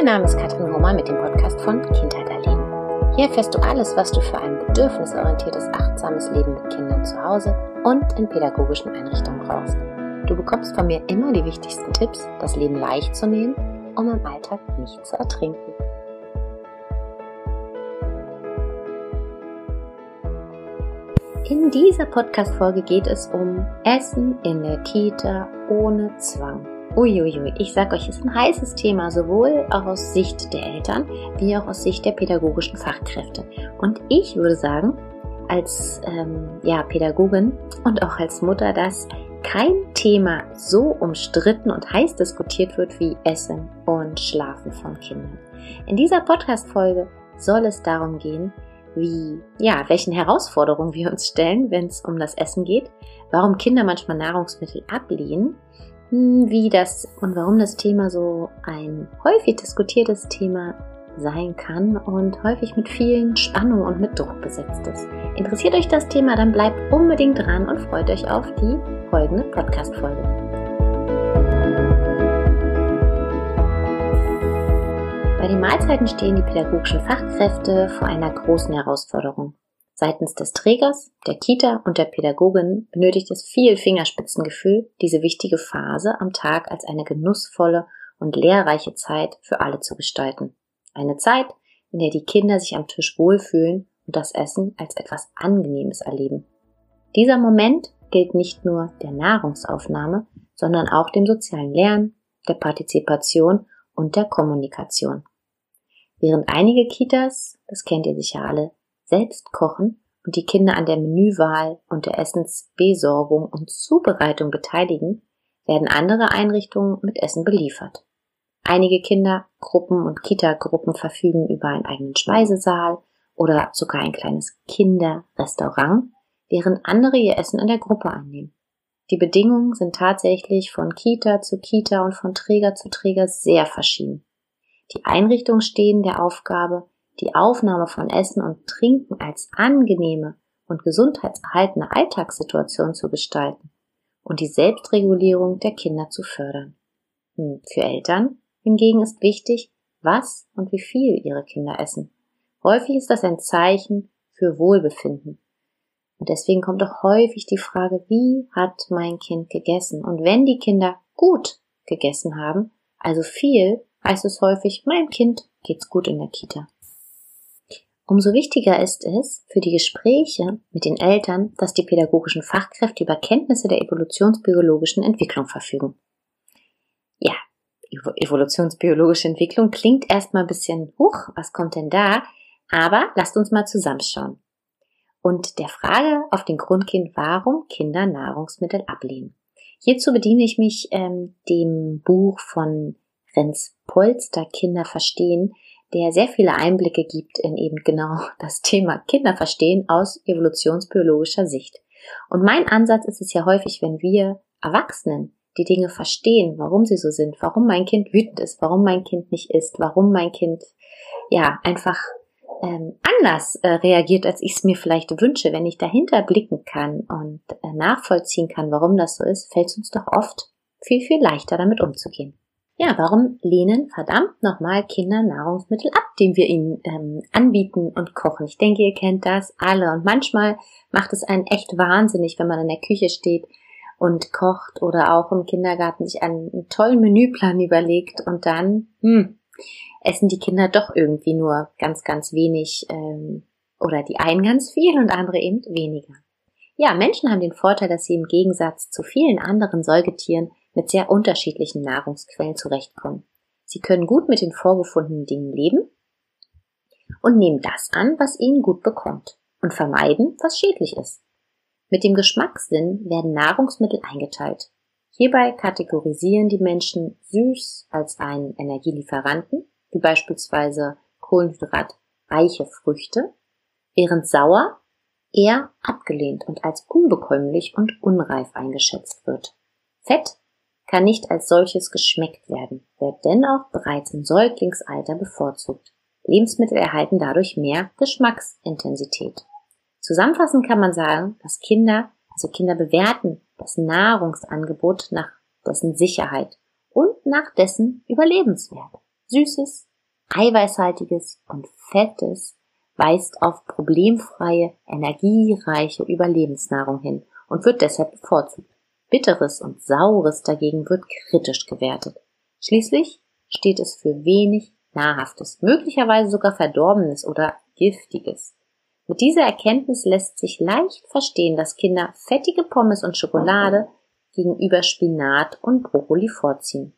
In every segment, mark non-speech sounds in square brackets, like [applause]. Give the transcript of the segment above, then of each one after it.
Mein Name ist Katrin Homer mit dem Podcast von Kindheit erleben. Hier erfährst du alles, was du für ein bedürfnisorientiertes, achtsames Leben mit Kindern zu Hause und in pädagogischen Einrichtungen brauchst. Du bekommst von mir immer die wichtigsten Tipps, das Leben leicht zu nehmen, um im Alltag nicht zu ertrinken. In dieser Podcast-Folge geht es um Essen in der Kita ohne Zwang. Uiuiui, ich sag euch, es ist ein heißes Thema, sowohl aus Sicht der Eltern wie auch aus Sicht der pädagogischen Fachkräfte. Und ich würde sagen, als ähm, ja, Pädagogin und auch als Mutter, dass kein Thema so umstritten und heiß diskutiert wird wie Essen und Schlafen von Kindern. In dieser Podcast-Folge soll es darum gehen, wie, ja, welchen Herausforderungen wir uns stellen, wenn es um das Essen geht, warum Kinder manchmal Nahrungsmittel ablehnen wie das und warum das Thema so ein häufig diskutiertes Thema sein kann und häufig mit vielen Spannungen und mit Druck besetzt ist. Interessiert euch das Thema, dann bleibt unbedingt dran und freut euch auf die folgende Podcast-Folge. Bei den Mahlzeiten stehen die pädagogischen Fachkräfte vor einer großen Herausforderung. Seitens des Trägers, der Kita und der Pädagogin benötigt es viel Fingerspitzengefühl, diese wichtige Phase am Tag als eine genussvolle und lehrreiche Zeit für alle zu gestalten. Eine Zeit, in der die Kinder sich am Tisch wohlfühlen und das Essen als etwas Angenehmes erleben. Dieser Moment gilt nicht nur der Nahrungsaufnahme, sondern auch dem sozialen Lernen, der Partizipation und der Kommunikation. Während einige Kitas, das kennt ihr sicher alle, selbst kochen und die Kinder an der Menüwahl und der Essensbesorgung und Zubereitung beteiligen, werden andere Einrichtungen mit Essen beliefert. Einige Kindergruppen und Kitagruppen verfügen über einen eigenen Speisesaal oder sogar ein kleines Kinderrestaurant, während andere ihr Essen in der Gruppe annehmen. Die Bedingungen sind tatsächlich von Kita zu Kita und von Träger zu Träger sehr verschieden. Die Einrichtungen stehen der Aufgabe, die Aufnahme von Essen und Trinken als angenehme und gesundheitserhaltende Alltagssituation zu gestalten und die Selbstregulierung der Kinder zu fördern. Hm, für Eltern hingegen ist wichtig, was und wie viel ihre Kinder essen. Häufig ist das ein Zeichen für Wohlbefinden. Und deswegen kommt auch häufig die Frage, wie hat mein Kind gegessen? Und wenn die Kinder gut gegessen haben, also viel, heißt es häufig, meinem Kind geht's gut in der Kita. Umso wichtiger ist es für die Gespräche mit den Eltern, dass die pädagogischen Fachkräfte über Kenntnisse der evolutionsbiologischen Entwicklung verfügen. Ja, evolutionsbiologische Entwicklung klingt erstmal ein bisschen, huch, was kommt denn da? Aber lasst uns mal zusammenschauen. Und der Frage auf den Grund gehen, warum Kinder Nahrungsmittel ablehnen. Hierzu bediene ich mich ähm, dem Buch von Renz Polster Kinder verstehen, der sehr viele Einblicke gibt in eben genau das Thema Kinder verstehen aus evolutionsbiologischer Sicht. Und mein Ansatz ist es ja häufig, wenn wir Erwachsenen die Dinge verstehen, warum sie so sind, warum mein Kind wütend ist, warum mein Kind nicht isst, warum mein Kind ja einfach ähm, anders äh, reagiert, als ich es mir vielleicht wünsche, wenn ich dahinter blicken kann und äh, nachvollziehen kann, warum das so ist, fällt es uns doch oft viel, viel leichter damit umzugehen. Ja, warum lehnen verdammt nochmal Kinder Nahrungsmittel ab, den wir ihnen ähm, anbieten und kochen? Ich denke, ihr kennt das alle. Und manchmal macht es einen echt wahnsinnig, wenn man in der Küche steht und kocht oder auch im Kindergarten sich einen, tollen Menüplan überlegt und dann hm, essen die Kinder doch irgendwie nur ganz, ganz wenig ähm, oder die einen ganz viel und andere eben weniger. Ja, Menschen haben den Vorteil, dass sie im Gegensatz zu vielen anderen Säugetieren mit sehr unterschiedlichen Nahrungsquellen zurechtkommen. Sie können gut mit den vorgefundenen Dingen leben und nehmen das an, was ihnen gut bekommt und vermeiden, was schädlich ist. Mit dem Geschmackssinn werden Nahrungsmittel eingeteilt. Hierbei kategorisieren die Menschen süß als einen Energielieferanten, wie beispielsweise kohlenhydratreiche Früchte, während sauer eher abgelehnt und als unbekömmlich und unreif eingeschätzt wird. Fett kann nicht als solches geschmeckt werden, wird dennoch bereits im Säuglingsalter bevorzugt. Lebensmittel erhalten dadurch mehr Geschmacksintensität. Zusammenfassend kann man sagen, dass Kinder, also Kinder bewerten das Nahrungsangebot nach dessen Sicherheit und nach dessen Überlebenswert. Süßes Eiweißhaltiges und Fettes weist auf problemfreie, energiereiche Überlebensnahrung hin und wird deshalb bevorzugt. Bitteres und Saures dagegen wird kritisch gewertet. Schließlich steht es für wenig Nahrhaftes, möglicherweise sogar Verdorbenes oder Giftiges. Mit dieser Erkenntnis lässt sich leicht verstehen, dass Kinder fettige Pommes und Schokolade gegenüber Spinat und Brokkoli vorziehen.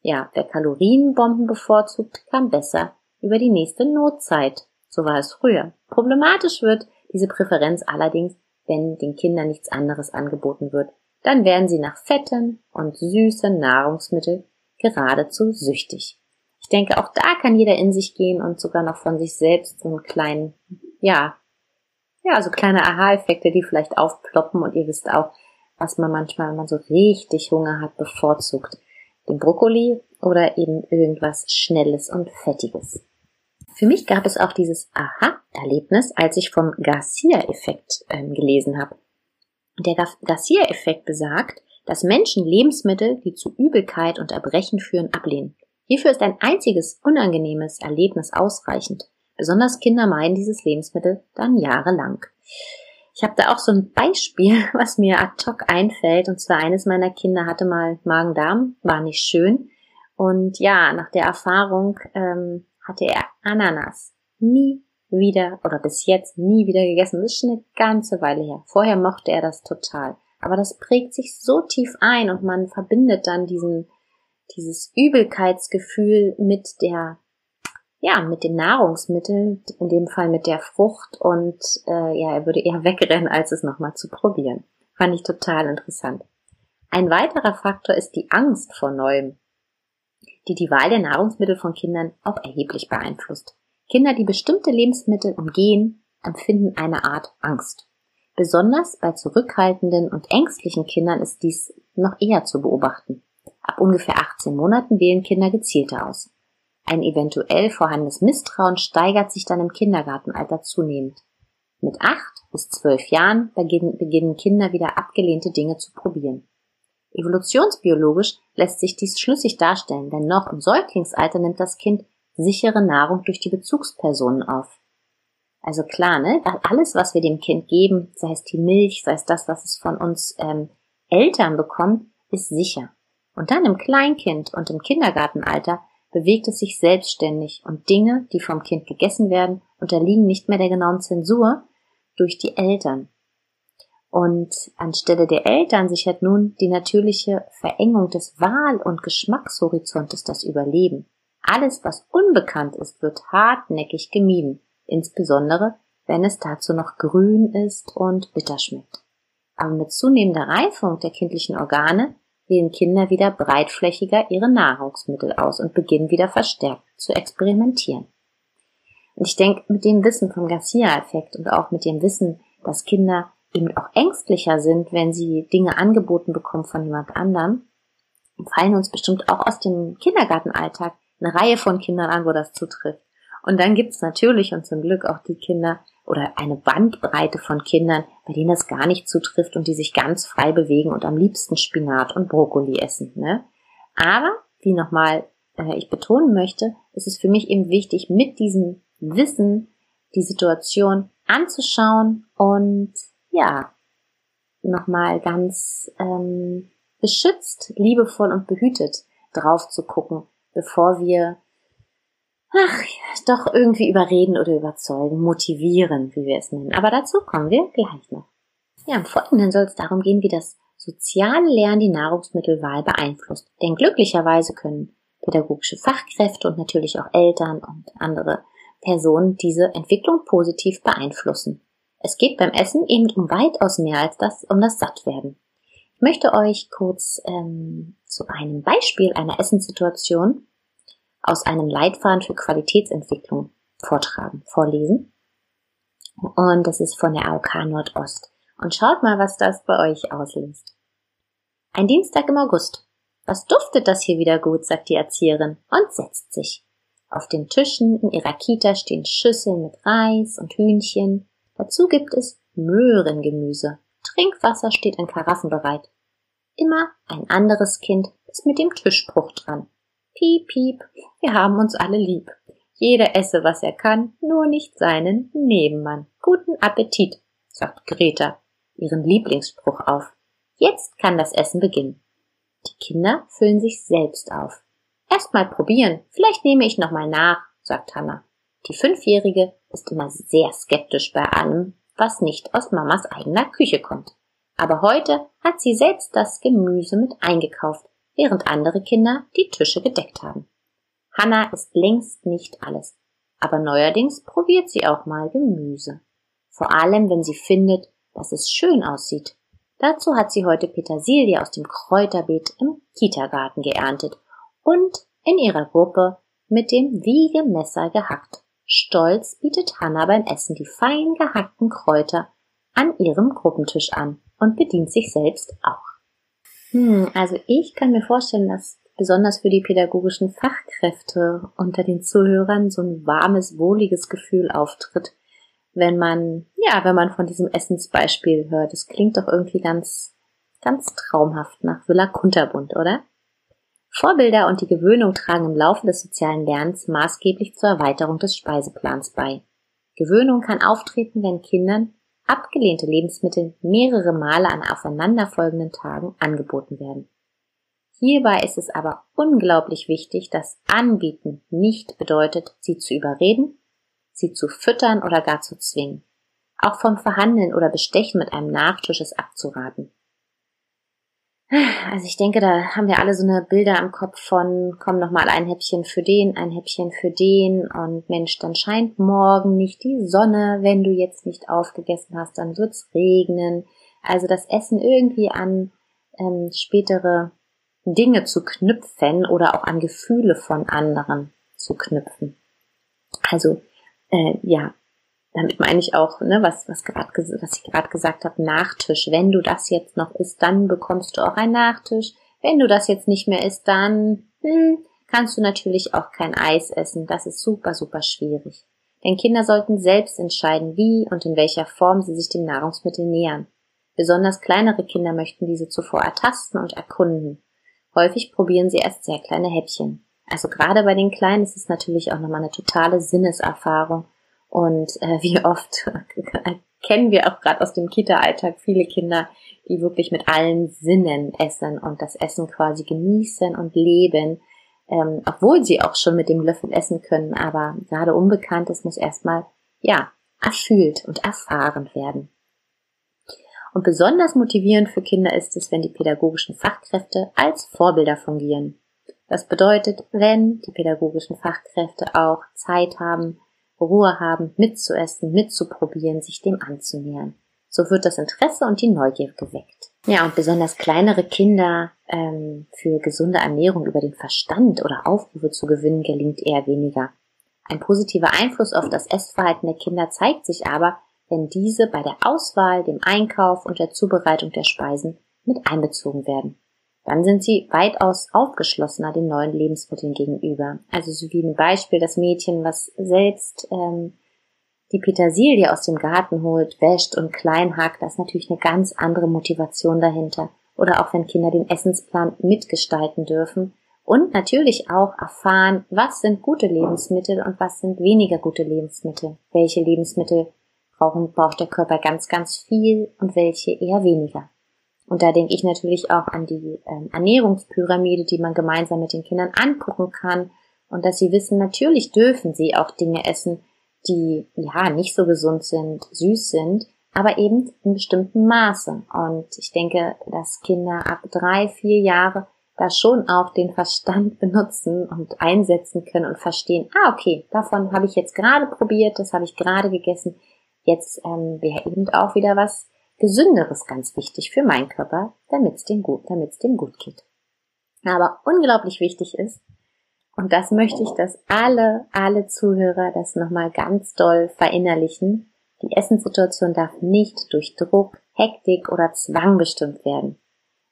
Ja, wer Kalorienbomben bevorzugt, kam besser über die nächste Notzeit. So war es früher. Problematisch wird diese Präferenz allerdings, wenn den Kindern nichts anderes angeboten wird. Dann werden sie nach fetten und süßen Nahrungsmitteln geradezu süchtig. Ich denke, auch da kann jeder in sich gehen und sogar noch von sich selbst so einen kleinen, ja, ja, so kleine Aha-Effekte, die vielleicht aufploppen und ihr wisst auch, was man manchmal, wenn man so richtig Hunger hat, bevorzugt. Den Brokkoli oder eben irgendwas Schnelles und Fettiges. Für mich gab es auch dieses Aha-Erlebnis, als ich vom Garcia-Effekt ähm, gelesen habe. Der Garcia-Effekt besagt, dass Menschen Lebensmittel, die zu Übelkeit und Erbrechen führen, ablehnen. Hierfür ist ein einziges unangenehmes Erlebnis ausreichend. Besonders Kinder meiden dieses Lebensmittel dann jahrelang. Ich habe da auch so ein Beispiel, [laughs] was mir ad hoc einfällt. Und zwar eines meiner Kinder hatte mal Magen-Darm, war nicht schön. Und ja, nach der Erfahrung ähm, hatte er Ananas nie wieder oder bis jetzt nie wieder gegessen. Das ist schon eine ganze Weile her. Vorher mochte er das total. Aber das prägt sich so tief ein und man verbindet dann diesen, dieses Übelkeitsgefühl mit der, ja, mit den Nahrungsmitteln, in dem Fall mit der Frucht und äh, ja, er würde eher [laughs] wegrennen, als es nochmal zu probieren. Fand ich total interessant. Ein weiterer Faktor ist die Angst vor Neuem, die die Wahl der Nahrungsmittel von Kindern auch erheblich beeinflusst. Kinder, die bestimmte Lebensmittel umgehen, empfinden eine Art Angst. Besonders bei zurückhaltenden und ängstlichen Kindern ist dies noch eher zu beobachten. Ab ungefähr 18 Monaten wählen Kinder gezielter aus. Ein eventuell vorhandenes Misstrauen steigert sich dann im Kindergartenalter zunehmend. Mit acht bis zwölf Jahren beginnen Kinder wieder abgelehnte Dinge zu probieren. Evolutionsbiologisch lässt sich dies schlüssig darstellen, denn noch im Säuglingsalter nimmt das Kind sichere Nahrung durch die Bezugspersonen auf. Also klar, ne? Alles, was wir dem Kind geben, sei es die Milch, sei es das, was es von uns ähm, Eltern bekommt, ist sicher. Und dann im Kleinkind und im Kindergartenalter bewegt es sich selbstständig und Dinge, die vom Kind gegessen werden, unterliegen nicht mehr der genauen Zensur durch die Eltern. Und anstelle der Eltern sichert nun die natürliche Verengung des Wahl- und Geschmackshorizontes das Überleben. Alles, was unbekannt ist, wird hartnäckig gemieden insbesondere wenn es dazu noch grün ist und bitter schmeckt. Aber mit zunehmender Reifung der kindlichen Organe wählen Kinder wieder breitflächiger ihre Nahrungsmittel aus und beginnen wieder verstärkt zu experimentieren. Und ich denke, mit dem Wissen vom Garcia-Effekt und auch mit dem Wissen, dass Kinder eben auch ängstlicher sind, wenn sie Dinge angeboten bekommen von jemand anderem, fallen uns bestimmt auch aus dem Kindergartenalltag eine Reihe von Kindern an, wo das zutrifft. Und dann gibt's natürlich und zum Glück auch die Kinder oder eine Bandbreite von Kindern, bei denen das gar nicht zutrifft und die sich ganz frei bewegen und am liebsten Spinat und Brokkoli essen. Ne? Aber, wie nochmal äh, ich betonen möchte, ist es für mich eben wichtig, mit diesem Wissen die Situation anzuschauen und ja, nochmal ganz ähm, beschützt, liebevoll und behütet drauf zu gucken, bevor wir ach, doch irgendwie überreden oder überzeugen, motivieren, wie wir es nennen. Aber dazu kommen wir gleich noch. Ja, im Folgenden soll es darum gehen, wie das soziale Lernen die Nahrungsmittelwahl beeinflusst. Denn glücklicherweise können pädagogische Fachkräfte und natürlich auch Eltern und andere Personen diese Entwicklung positiv beeinflussen. Es geht beim Essen eben um weitaus mehr als das, um das Sattwerden. Ich möchte euch kurz ähm, zu einem Beispiel einer Essenssituation aus einem Leitfaden für Qualitätsentwicklung vortragen, vorlesen. Und das ist von der AOK Nordost. Und schaut mal, was das bei euch auslöst. Ein Dienstag im August. Was duftet das hier wieder gut, sagt die Erzieherin und setzt sich. Auf den Tischen in ihrer Kita stehen Schüsseln mit Reis und Hühnchen. Dazu gibt es Möhrengemüse. Trinkwasser steht in Karaffen bereit. Immer ein anderes Kind ist mit dem Tischbruch dran. Piep, piep, wir haben uns alle lieb. Jeder esse, was er kann, nur nicht seinen Nebenmann. Guten Appetit, sagt Greta ihren Lieblingsspruch auf. Jetzt kann das Essen beginnen. Die Kinder füllen sich selbst auf. Erst mal probieren, vielleicht nehme ich noch mal nach, sagt Hannah. Die Fünfjährige ist immer sehr skeptisch bei allem, was nicht aus Mamas eigener Küche kommt. Aber heute hat sie selbst das Gemüse mit eingekauft, während andere Kinder die Tische gedeckt haben. Hannah ist längst nicht alles, aber neuerdings probiert sie auch mal Gemüse. Vor allem, wenn sie findet, dass es schön aussieht. Dazu hat sie heute Petersilie aus dem Kräuterbeet im Kita-Garten geerntet und in ihrer Gruppe mit dem Wiegemesser gehackt. Stolz bietet Hanna beim Essen die fein gehackten Kräuter an ihrem Gruppentisch an und bedient sich selbst auch. Hm, also ich kann mir vorstellen, dass besonders für die pädagogischen Fachkräfte unter den Zuhörern so ein warmes, wohliges Gefühl auftritt, wenn man, ja, wenn man von diesem Essensbeispiel hört. Es klingt doch irgendwie ganz, ganz traumhaft nach Villa Kunterbund, oder? Vorbilder und die Gewöhnung tragen im Laufe des sozialen Lernens maßgeblich zur Erweiterung des Speiseplans bei. Gewöhnung kann auftreten, wenn Kindern abgelehnte Lebensmittel mehrere Male an aufeinanderfolgenden Tagen angeboten werden. Hierbei ist es aber unglaublich wichtig, dass Anbieten nicht bedeutet, sie zu überreden, sie zu füttern oder gar zu zwingen. Auch vom Verhandeln oder Bestechen mit einem Nachtisch ist abzuraten. Also ich denke, da haben wir alle so eine Bilder am Kopf von, komm noch mal ein Häppchen für den, ein Häppchen für den und Mensch, dann scheint morgen nicht die Sonne, wenn du jetzt nicht aufgegessen hast, dann wird's regnen. Also das Essen irgendwie an ähm, spätere Dinge zu knüpfen oder auch an Gefühle von anderen zu knüpfen. Also äh, ja, damit meine ich auch, ne, was, was, grad, was ich gerade gesagt habe, Nachtisch. Wenn du das jetzt noch isst, dann bekommst du auch einen Nachtisch. Wenn du das jetzt nicht mehr isst, dann hm, kannst du natürlich auch kein Eis essen. Das ist super, super schwierig. Denn Kinder sollten selbst entscheiden, wie und in welcher Form sie sich dem Nahrungsmittel nähern. Besonders kleinere Kinder möchten diese zuvor ertasten und erkunden. Häufig probieren sie erst sehr kleine Häppchen. Also gerade bei den Kleinen ist es natürlich auch nochmal eine totale Sinneserfahrung und äh, wie oft [laughs] kennen wir auch gerade aus dem Kita-Alltag viele Kinder, die wirklich mit allen Sinnen essen und das Essen quasi genießen und leben, ähm, obwohl sie auch schon mit dem Löffel essen können. Aber gerade Unbekanntes muss erstmal, ja, erfüllt und erfahren werden. Und besonders motivierend für Kinder ist es, wenn die pädagogischen Fachkräfte als Vorbilder fungieren. Das bedeutet, wenn die pädagogischen Fachkräfte auch Zeit haben, Ruhe haben, mitzuessen, mitzuprobieren, sich dem anzunähern. So wird das Interesse und die Neugier geweckt. Ja, und besonders kleinere Kinder ähm, für gesunde Ernährung über den Verstand oder Aufrufe zu gewinnen, gelingt eher weniger. Ein positiver Einfluss auf das Essverhalten der Kinder zeigt sich aber, wenn diese bei der Auswahl, dem Einkauf und der Zubereitung der Speisen mit einbezogen werden dann sind sie weitaus aufgeschlossener den neuen Lebensmitteln gegenüber. Also so wie ein Beispiel das Mädchen, was selbst ähm, die Petersilie aus dem Garten holt, wäscht und klein hakt, da ist natürlich eine ganz andere Motivation dahinter. Oder auch wenn Kinder den Essensplan mitgestalten dürfen und natürlich auch erfahren, was sind gute Lebensmittel und was sind weniger gute Lebensmittel. Welche Lebensmittel brauchen, braucht der Körper ganz, ganz viel und welche eher weniger. Und da denke ich natürlich auch an die ähm, Ernährungspyramide, die man gemeinsam mit den Kindern angucken kann. Und dass sie wissen, natürlich dürfen sie auch Dinge essen, die ja nicht so gesund sind, süß sind, aber eben in bestimmtem Maße. Und ich denke, dass Kinder ab drei, vier Jahre da schon auch den Verstand [laughs] benutzen und einsetzen können und verstehen, ah, okay, davon habe ich jetzt gerade probiert, das habe ich gerade gegessen. Jetzt ähm, wäre eben auch wieder was Gesünderes ganz wichtig für meinen Körper, damit es dem dem gut geht. Aber unglaublich wichtig ist, und das möchte ich, dass alle, alle Zuhörer das nochmal ganz doll verinnerlichen, die Essenssituation darf nicht durch Druck, Hektik oder Zwang bestimmt werden.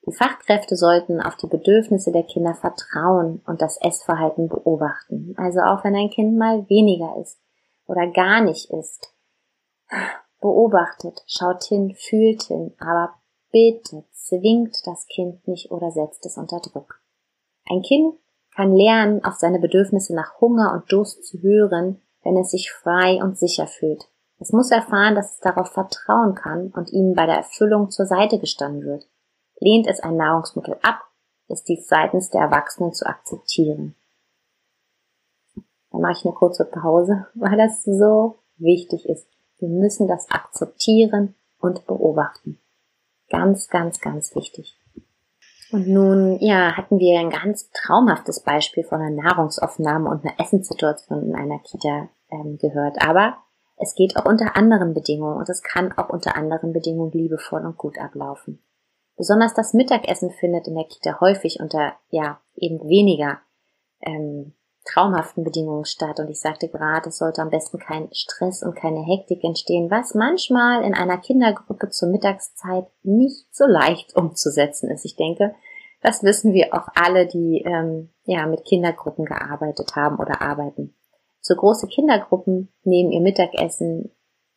Die Fachkräfte sollten auf die Bedürfnisse der Kinder vertrauen und das Essverhalten beobachten. Also auch wenn ein Kind mal weniger ist oder gar nicht isst, Beobachtet, schaut hin, fühlt hin, aber bitte zwingt das Kind nicht oder setzt es unter Druck. Ein Kind kann lernen, auf seine Bedürfnisse nach Hunger und Durst zu hören, wenn es sich frei und sicher fühlt. Es muss erfahren, dass es darauf vertrauen kann und ihm bei der Erfüllung zur Seite gestanden wird. Lehnt es ein Nahrungsmittel ab, ist dies seitens der Erwachsenen zu akzeptieren. Dann mache ich eine kurze Pause, [laughs] weil das so wichtig ist. Wir müssen das akzeptieren und beobachten. Ganz, ganz, ganz wichtig. Und nun, ja, hatten wir ein ganz traumhaftes Beispiel von einer Nahrungsaufnahme und einer Essenssituation in einer Kita ähm, gehört. Aber es geht auch unter anderen Bedingungen und es kann auch unter anderen Bedingungen liebevoll und gut ablaufen. Besonders das Mittagessen findet in der Kita häufig unter, ja, eben weniger ähm, traumhaften Bedingungen statt. Und ich sagte gerade, es sollte am besten kein Stress und keine Hektik entstehen, was manchmal in einer Kindergruppe zur Mittagszeit nicht so leicht umzusetzen ist. Ich denke, das wissen wir auch alle, die ähm, ja mit Kindergruppen gearbeitet haben oder arbeiten. So große Kindergruppen nehmen ihr Mittagessen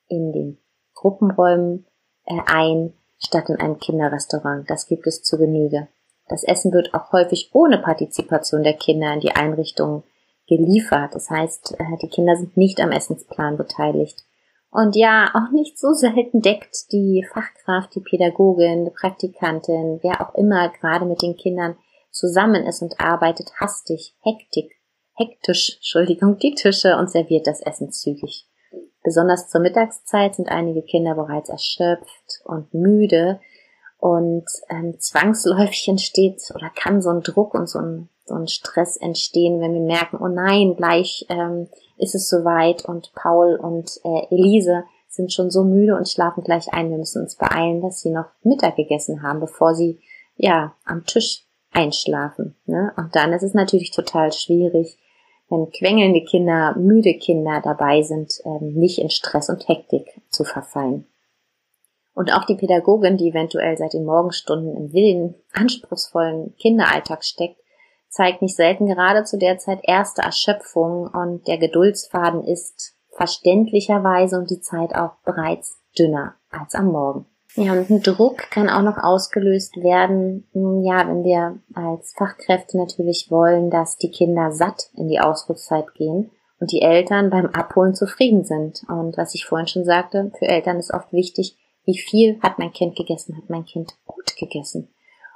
in den Gruppenräumen äh, ein, statt in einem Kinderrestaurant. Das gibt es zu Genüge. Das Essen wird auch häufig ohne Partizipation der Kinder in die Einrichtungen geliefert. Das heißt, äh, die Kinder sind nicht am Essensplan beteiligt. Und ja, auch nicht so selten deckt die Fachkraft, die Pädagogin, die Praktikantin, wer auch immer gerade mit den Kindern zusammen ist und arbeitet, hastig, hektik, hektisch, Entschuldigung, die Tische und serviert das Essen zügig. Besonders zur Mittagszeit sind einige Kinder bereits erschöpft und müde und ähm, zwangsläufig entsteht oder kann so ein Druck und so ein so ein Stress entstehen, wenn wir merken, oh nein, gleich ähm, ist es soweit und Paul und äh, Elise sind schon so müde und schlafen gleich ein. Wir müssen uns beeilen, dass sie noch Mittag gegessen haben, bevor sie ja am Tisch einschlafen. Ne? Und dann ist es natürlich total schwierig, wenn quengelnde Kinder, müde Kinder dabei sind, ähm, nicht in Stress und Hektik zu verfallen. Und auch die Pädagogin, die eventuell seit den Morgenstunden im wilden, [laughs] anspruchsvollen Kinderalltag steckt, zeigt nicht selten gerade zu der Zeit erste Erschöpfung und der Geduldsfaden ist verständlicherweise und die Zeit auch bereits dünner als am Morgen. Ja, und ein Druck kann auch noch ausgelöst werden, ja, wenn wir als Fachkräfte natürlich wollen, dass die Kinder satt in die Ausflugszeit gehen und die Eltern beim Abholen zufrieden sind. Und was ich vorhin schon sagte, für Eltern ist oft wichtig, wie viel hat mein Kind gegessen, hat mein Kind gut gegessen.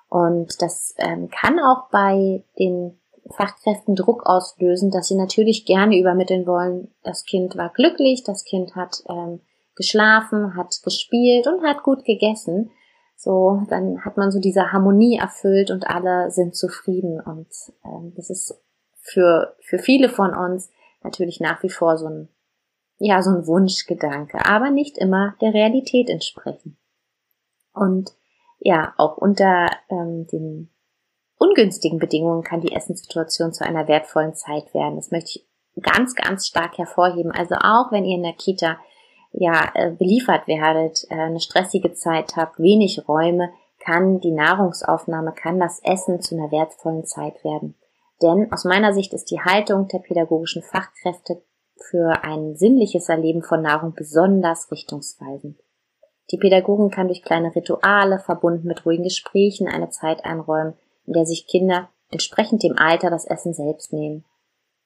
Und das ähm, kann auch bei den Fachkräften Druck auslösen, dass sie natürlich gerne übermitteln wollen, das Kind war glücklich, das Kind hat ähm, geschlafen, hat gespielt und hat gut gegessen. So, dann hat man so diese Harmonie erfüllt und alle sind zufrieden. Und ähm, das ist für, für viele von uns natürlich nach wie vor so ein, ja, so ein Wunschgedanke, aber nicht immer der Realität entsprechen. Und ja, auch unter ähm, den ungünstigen Bedingungen kann die Essenssituation zu einer wertvollen Zeit werden. Das möchte ich ganz, ganz stark hervorheben. Also auch wenn ihr in der Kita ja äh, beliefert werdet, äh, eine stressige Zeit habt, wenig Räume, kann die Nahrungsaufnahme, kann das Essen zu einer wertvollen Zeit werden. Denn aus meiner Sicht ist die Haltung der pädagogischen Fachkräfte für ein sinnliches Erleben von Nahrung besonders richtungsweisend. Die Pädagogin kann durch kleine Rituale, verbunden mit ruhigen Gesprächen, eine Zeit einräumen, in der sich Kinder entsprechend dem Alter das Essen selbst nehmen.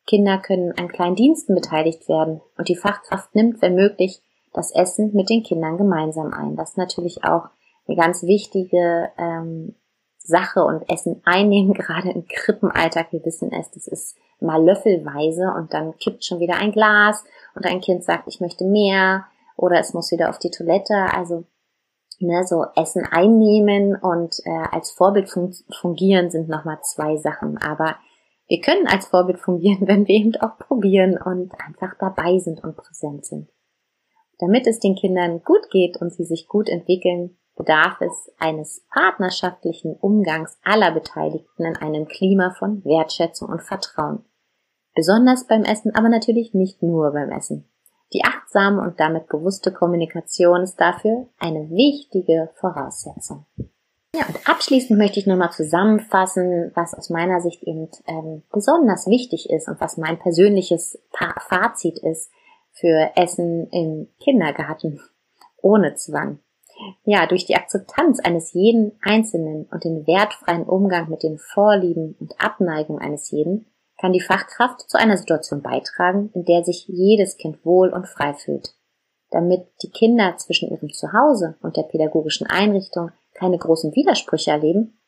Kinder können an kleinen Diensten beteiligt werden und die Fachkraft nimmt, wenn möglich, das Essen mit den Kindern gemeinsam ein. Das ist natürlich auch eine ganz wichtige ähm, Sache und Essen einnehmen, [laughs] gerade im Krippenalltag. Wir wissen es, das ist mal löffelweise und dann kippt schon wieder ein Glas und ein Kind sagt, ich möchte mehr oder es muss wieder auf die Toilette. Also ne, so Essen einnehmen und äh, als Vorbild fun fungieren sind nochmal zwei Sachen. Aber wir können als Vorbild fungieren, [laughs] wenn wir eben auch probieren und einfach dabei sind und präsent sind. Damit es den Kindern gut geht und sie sich gut entwickeln, bedarf es eines partnerschaftlichen Umgangs aller Beteiligten in einem Klima von Wertschätzung und Vertrauen. Besonders beim Essen, aber natürlich nicht nur beim Essen. Die achtsame und damit bewusste Kommunikation ist dafür eine wichtige Voraussetzung. Ja, und abschließend möchte ich nochmal zusammenfassen, was aus meiner Sicht eben ähm, besonders wichtig ist und was mein persönliches Fazit ist für Essen im Kindergarten [laughs] ohne Zwang. Ja, durch die Akzeptanz eines jeden Einzelnen und den wertfreien Umgang mit den Vorlieben und Abneigung eines jeden kann die Fachkraft zu einer Situation beitragen, in der sich jedes Kind wohl und frei fühlt. Damit die Kinder zwischen ihrem Zuhause und der pädagogischen Einrichtung keine großen Widersprüche erleben,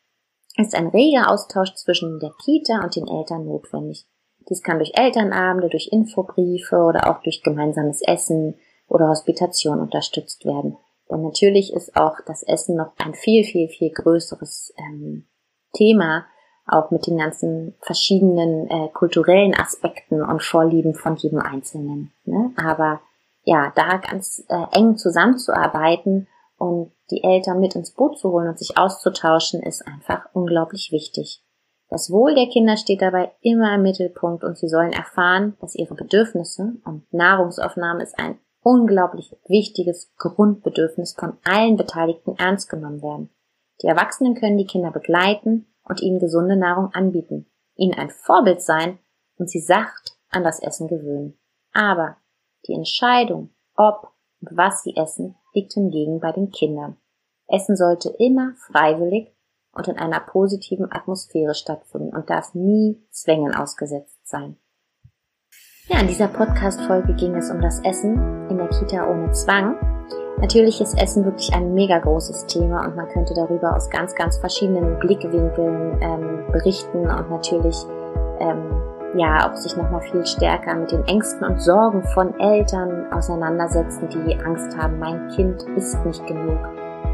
ist ein reger Austausch zwischen der Kita und den Eltern notwendig. Dies kann durch Elternabende, durch Infobriefe oder auch durch gemeinsames Essen oder Hospitation unterstützt werden. Denn natürlich ist auch das Essen noch ein viel, viel, viel größeres ähm, Thema, auch mit den ganzen verschiedenen äh, kulturellen Aspekten und Vorlieben von jedem Einzelnen. Ne? Aber ja, da ganz äh, eng zusammenzuarbeiten und die Eltern mit ins Boot zu holen und sich auszutauschen, ist einfach unglaublich wichtig. Das Wohl der Kinder steht dabei immer im Mittelpunkt und sie sollen erfahren, dass ihre Bedürfnisse und Nahrungsaufnahme ist ein unglaublich wichtiges Grundbedürfnis von allen Beteiligten ernst genommen werden. Die Erwachsenen können die Kinder begleiten und ihnen gesunde Nahrung anbieten, ihnen ein Vorbild sein und sie sacht an das Essen gewöhnen. Aber die Entscheidung, ob und was sie essen, liegt hingegen bei den Kindern. Essen sollte immer freiwillig und in einer positiven Atmosphäre stattfinden und darf nie Zwängen ausgesetzt sein. Ja, in dieser Podcast-Folge ging es um das Essen in der Kita ohne Zwang. Natürlich ist Essen wirklich ein mega großes Thema und man könnte darüber aus ganz, ganz verschiedenen Blickwinkeln ähm, berichten und natürlich ähm, ja auch sich nochmal viel stärker mit den Ängsten und Sorgen von Eltern auseinandersetzen, die Angst haben, mein Kind isst nicht genug.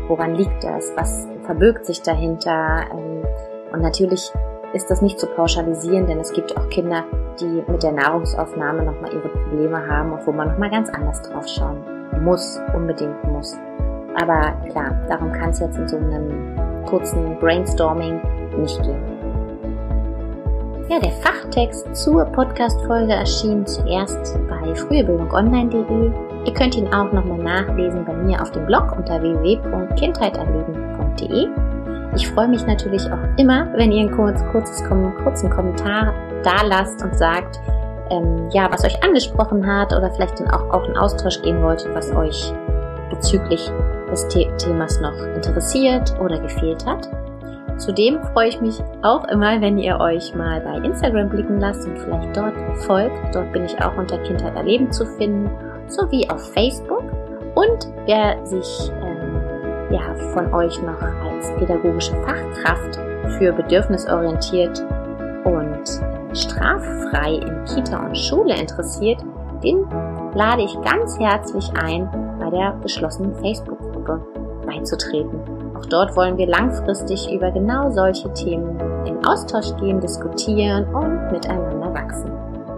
Woran liegt das? Was verbirgt sich dahinter? Ähm, und natürlich ist das nicht zu pauschalisieren, denn es gibt auch Kinder, die mit der Nahrungsaufnahme nochmal ihre Probleme haben und wo man nochmal ganz anders drauf schauen muss, unbedingt muss. Aber klar, darum kann es jetzt in so einem kurzen Brainstorming nicht gehen. Ja, der Fachtext zur Podcast-Folge erschien zuerst bei frühebildungonline.de. Ihr könnt ihn auch nochmal nachlesen bei mir auf dem Blog unter www.kindheiterleben.de. Ich freue mich natürlich auch immer, wenn ihr einen kurz, kurzes, kurzen Kommentar da lasst und sagt, ähm, ja, was euch angesprochen hat oder vielleicht dann auch, auch in Austausch gehen wollt, was euch bezüglich des The Themas noch interessiert oder gefehlt hat. Zudem freue ich mich auch immer, wenn ihr euch mal bei Instagram blicken lasst und vielleicht dort folgt. Dort bin ich auch unter Kindheit erleben zu finden, sowie auf Facebook. Und wer sich ähm, ja, von euch noch als pädagogische Fachkraft für bedürfnisorientiert und straffrei in Kita und Schule interessiert, den lade ich ganz herzlich ein, bei der geschlossenen Facebook-Gruppe beizutreten. Auch dort wollen wir langfristig über genau solche Themen in Austausch gehen, diskutieren und miteinander wachsen.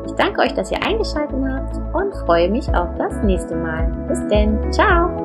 Ich danke euch, dass ihr eingeschaltet habt und freue mich auf das nächste Mal. Bis denn. Ciao!